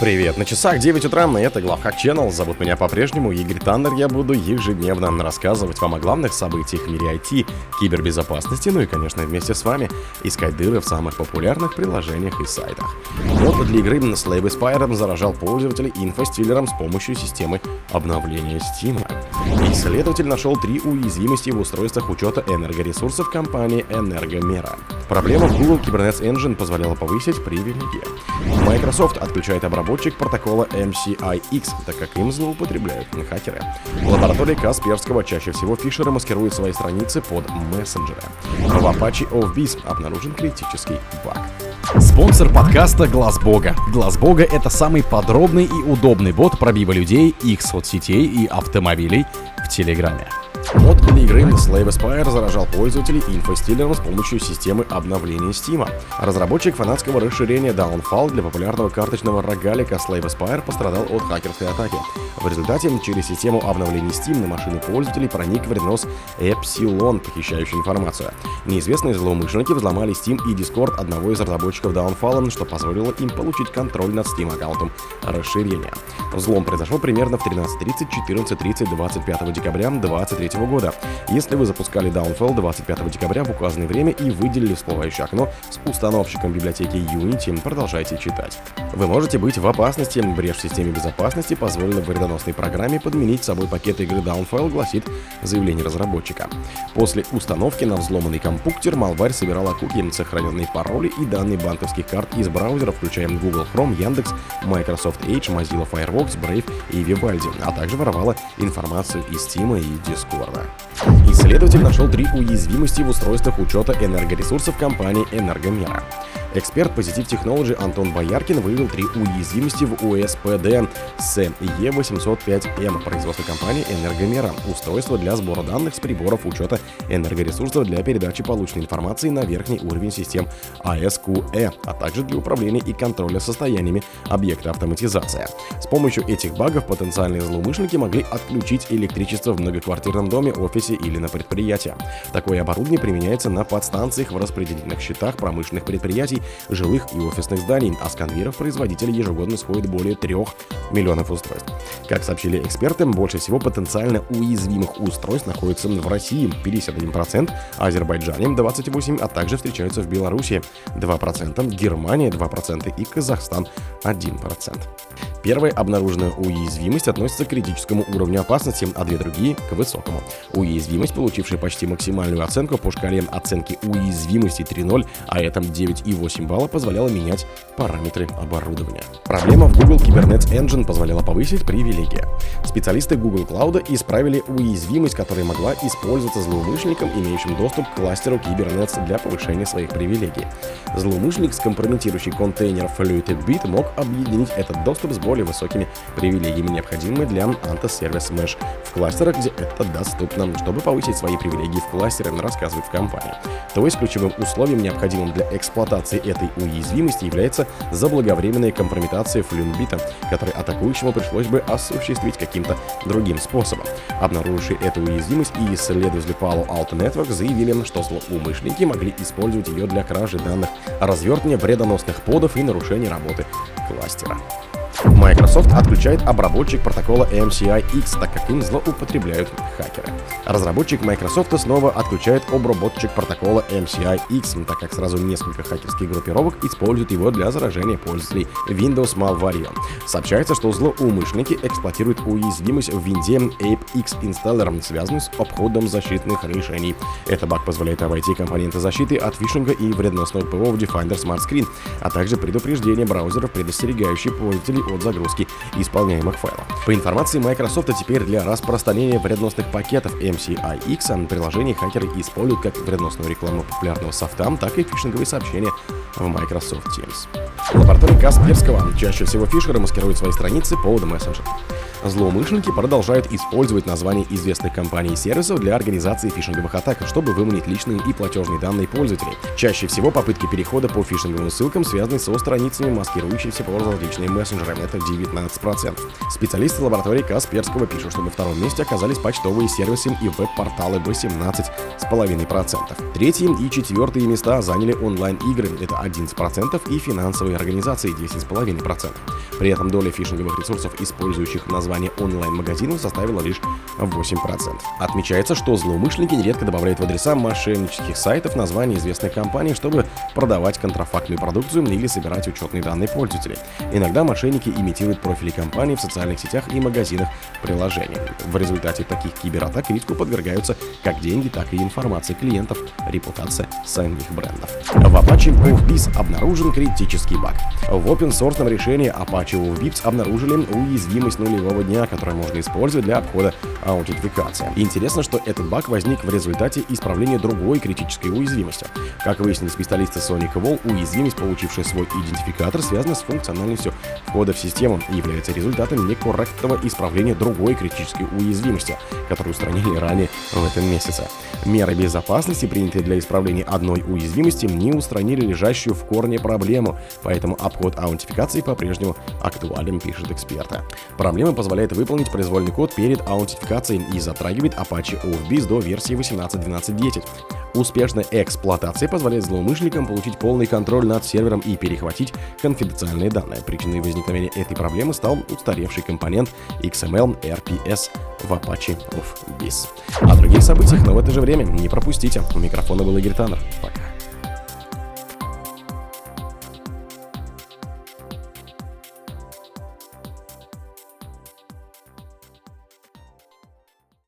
Привет, на часах 9 утра, и это Главхак Channel. Зовут меня по-прежнему Игорь Таннер. Я буду ежедневно рассказывать вам о главных событиях в мире IT, кибербезопасности, ну и, конечно, вместе с вами искать дыры в самых популярных приложениях и сайтах. Мод для игры Slave Spire заражал пользователей инфостиллером с помощью системы обновления Steam. Исследователь нашел три уязвимости в устройствах учета энергоресурсов компании Энергомера. Проблема в Google Kubernetes Engine позволяла повысить привилегии. Microsoft отключает обработчик протокола MCIX, так как им злоупотребляют хакеры. В лаборатории Касперского чаще всего фишеры маскируют свои страницы под мессенджеры. В Apache OFBIS обнаружен критический баг. Спонсор подкаста Глаз Бога. Глаз Бога это самый подробный и удобный бот пробива людей, их соцсетей и автомобилей в Телеграме. Мод для игры Slave Aspire заражал пользователей инфостиллером с помощью системы обновления Steam. Разработчик фанатского расширения Downfall для популярного карточного рогалика Slave Aspire пострадал от хакерской атаки. В результате через систему обновления Steam на машины пользователей проник вредонос Epsilon, похищающий информацию. Неизвестные злоумышленники взломали Steam и Discord одного из разработчиков Downfall, что позволило им получить контроль над Steam аккаунтом расширения. Взлом произошел примерно в 13.30, 14.30, 25 декабря 2023 года. Если вы запускали Downfall 25 декабря в указанное время и выделили всплывающее окно с установщиком библиотеки Unity, продолжайте читать. Вы можете быть в опасности. Брешь в системе безопасности позволила вредоносной программе подменить собой пакет игры Downfall, гласит заявление разработчика. После установки на взломанный компьютер Malware собирала куки, сохраненные пароли и данные банковских карт из браузеров, включая Google Chrome, Яндекс, Microsoft Edge, Mozilla Firefox, Brave и Vivaldi, а также воровала информацию из Steam и Discord. Исследователь нашел три уязвимости в устройствах учета энергоресурсов компании «Энергомера». Эксперт Positive Technology Антон Бояркин выявил три уязвимости в УСПД с Е805М производства компании «Энергомера» — устройство для сбора данных с приборов учета энергоресурсов для передачи полученной информации на верхний уровень систем ASQE, а также для управления и контроля состояниями объекта автоматизации. С помощью этих багов потенциальные злоумышленники могли отключить электричество в многоквартирном доме, офисе или на предприятии. Такое оборудование применяется на подстанциях в распределительных счетах промышленных предприятий жилых и офисных зданий, а с конвейеров производителей ежегодно сходит более 3 миллионов устройств. Как сообщили эксперты, больше всего потенциально уязвимых устройств находится в России 51%, Азербайджане 28%, а также встречаются в Беларуси 2%, Германия 2% и Казахстан 1%. Первая обнаруженная уязвимость относится к критическому уровню опасности, а две другие — к высокому. Уязвимость, получившая почти максимальную оценку по шкале оценки уязвимости 3.0, а это 9,8 балла, позволяла менять параметры оборудования. Проблема в Google Kubernetes Engine позволяла повысить привилегии. Специалисты Google Cloud исправили уязвимость, которая могла использоваться злоумышленником, имеющим доступ к кластеру Kubernetes для повышения своих привилегий. Злоумышленник, скомпрометирующий контейнер Fluted Bit, мог объединить этот доступ с более высокими привилегиями, необходимыми для антисервис Mesh в кластерах, где это доступно, чтобы повысить свои привилегии в кластере, рассказывает в компании. То есть ключевым условием, необходимым для эксплуатации этой уязвимости, является заблаговременная компрометация флюнбита, который атакующему пришлось бы осуществить каким-то другим способом. Обнаружившие эту уязвимость и исследователи Palo Alto Network заявили, что злоумышленники могли использовать ее для кражи данных, развертывания вредоносных подов и нарушения работы кластера. Microsoft отключает обработчик протокола MCI-X, так как им злоупотребляют хакеры. Разработчик Microsoft снова отключает обработчик протокола MCI-X, так как сразу несколько хакерских группировок используют его для заражения пользователей Windows Malware. Сообщается, что злоумышленники эксплуатируют уязвимость в винде ApeX Installer, связанную с обходом защитных решений. Это баг позволяет обойти компоненты защиты от фишинга и вредоносного ПО в Defender Smart Screen, а также предупреждение браузеров, предостерегающие пользователей от загрузки исполняемых файлов. По информации Microsoft, теперь для распространения вредоносных пакетов MCIX приложение хакеры используют как вредоносную рекламу популярного софта, так и фишинговые сообщения в Microsoft Teams. В лаборатории Касперского чаще всего фишеры маскируют свои страницы под мессенджер. Злоумышленники продолжают использовать названия известных компаний и сервисов для организации фишинговых атак, чтобы выманить личные и платежные данные пользователей. Чаще всего попытки перехода по фишинговым ссылкам связаны со страницами, маскирующимися под различные мессенджеры. Это 19%. Специалисты лаборатории Касперского пишут, что на втором месте оказались почтовые сервисы и веб-порталы 18,5%. Третьи и четвертые места заняли онлайн-игры, это 11%, и финансовые организации 10,5%. При этом доля фишинговых ресурсов, использующих название онлайн-магазинов, составила лишь 8%. Отмечается, что злоумышленники нередко добавляют в адреса мошеннических сайтов названия известных компаний, чтобы продавать контрафактную продукцию или собирать учетные данные пользователей. Иногда мошенники имитируют профили компаний в социальных сетях и магазинах приложений. В результате таких кибератак риску подвергаются как деньги, так и информация клиентов, репутация самих брендов. В Apache OFBIS обнаружен критический баг. В open-source решении Apache OFBIS обнаружили уязвимость нулевого дня, которую можно использовать для обхода аутентификации. Интересно, что этот баг возник в результате исправления другой критической уязвимости. Как выяснили специалисты Sonic Wall, уязвимость, получившая свой идентификатор, связана с функциональностью входа в систему и является результатом некорректного исправления другой критической уязвимости, которую устранили ранее в этом месяце. Меры безопасности, принятые для исправления одной уязвимости, не устранили лежащую в корне проблему, поэтому обход аутентификации по-прежнему актуален, пишет эксперты. Проблема позволяет выполнить произвольный код перед аутентификацией и затрагивает Apache OFBIS до версии 18.12.10. Успешная эксплуатация позволяет злоумышленникам получить полный контроль над сервером и перехватить конфиденциальные данные. Причиной возникновения этой проблемы стал устаревший компонент XML RPS в Apache of BIS. О других событиях, но в это же время не пропустите. У микрофона был Игорь Таннер. Пока.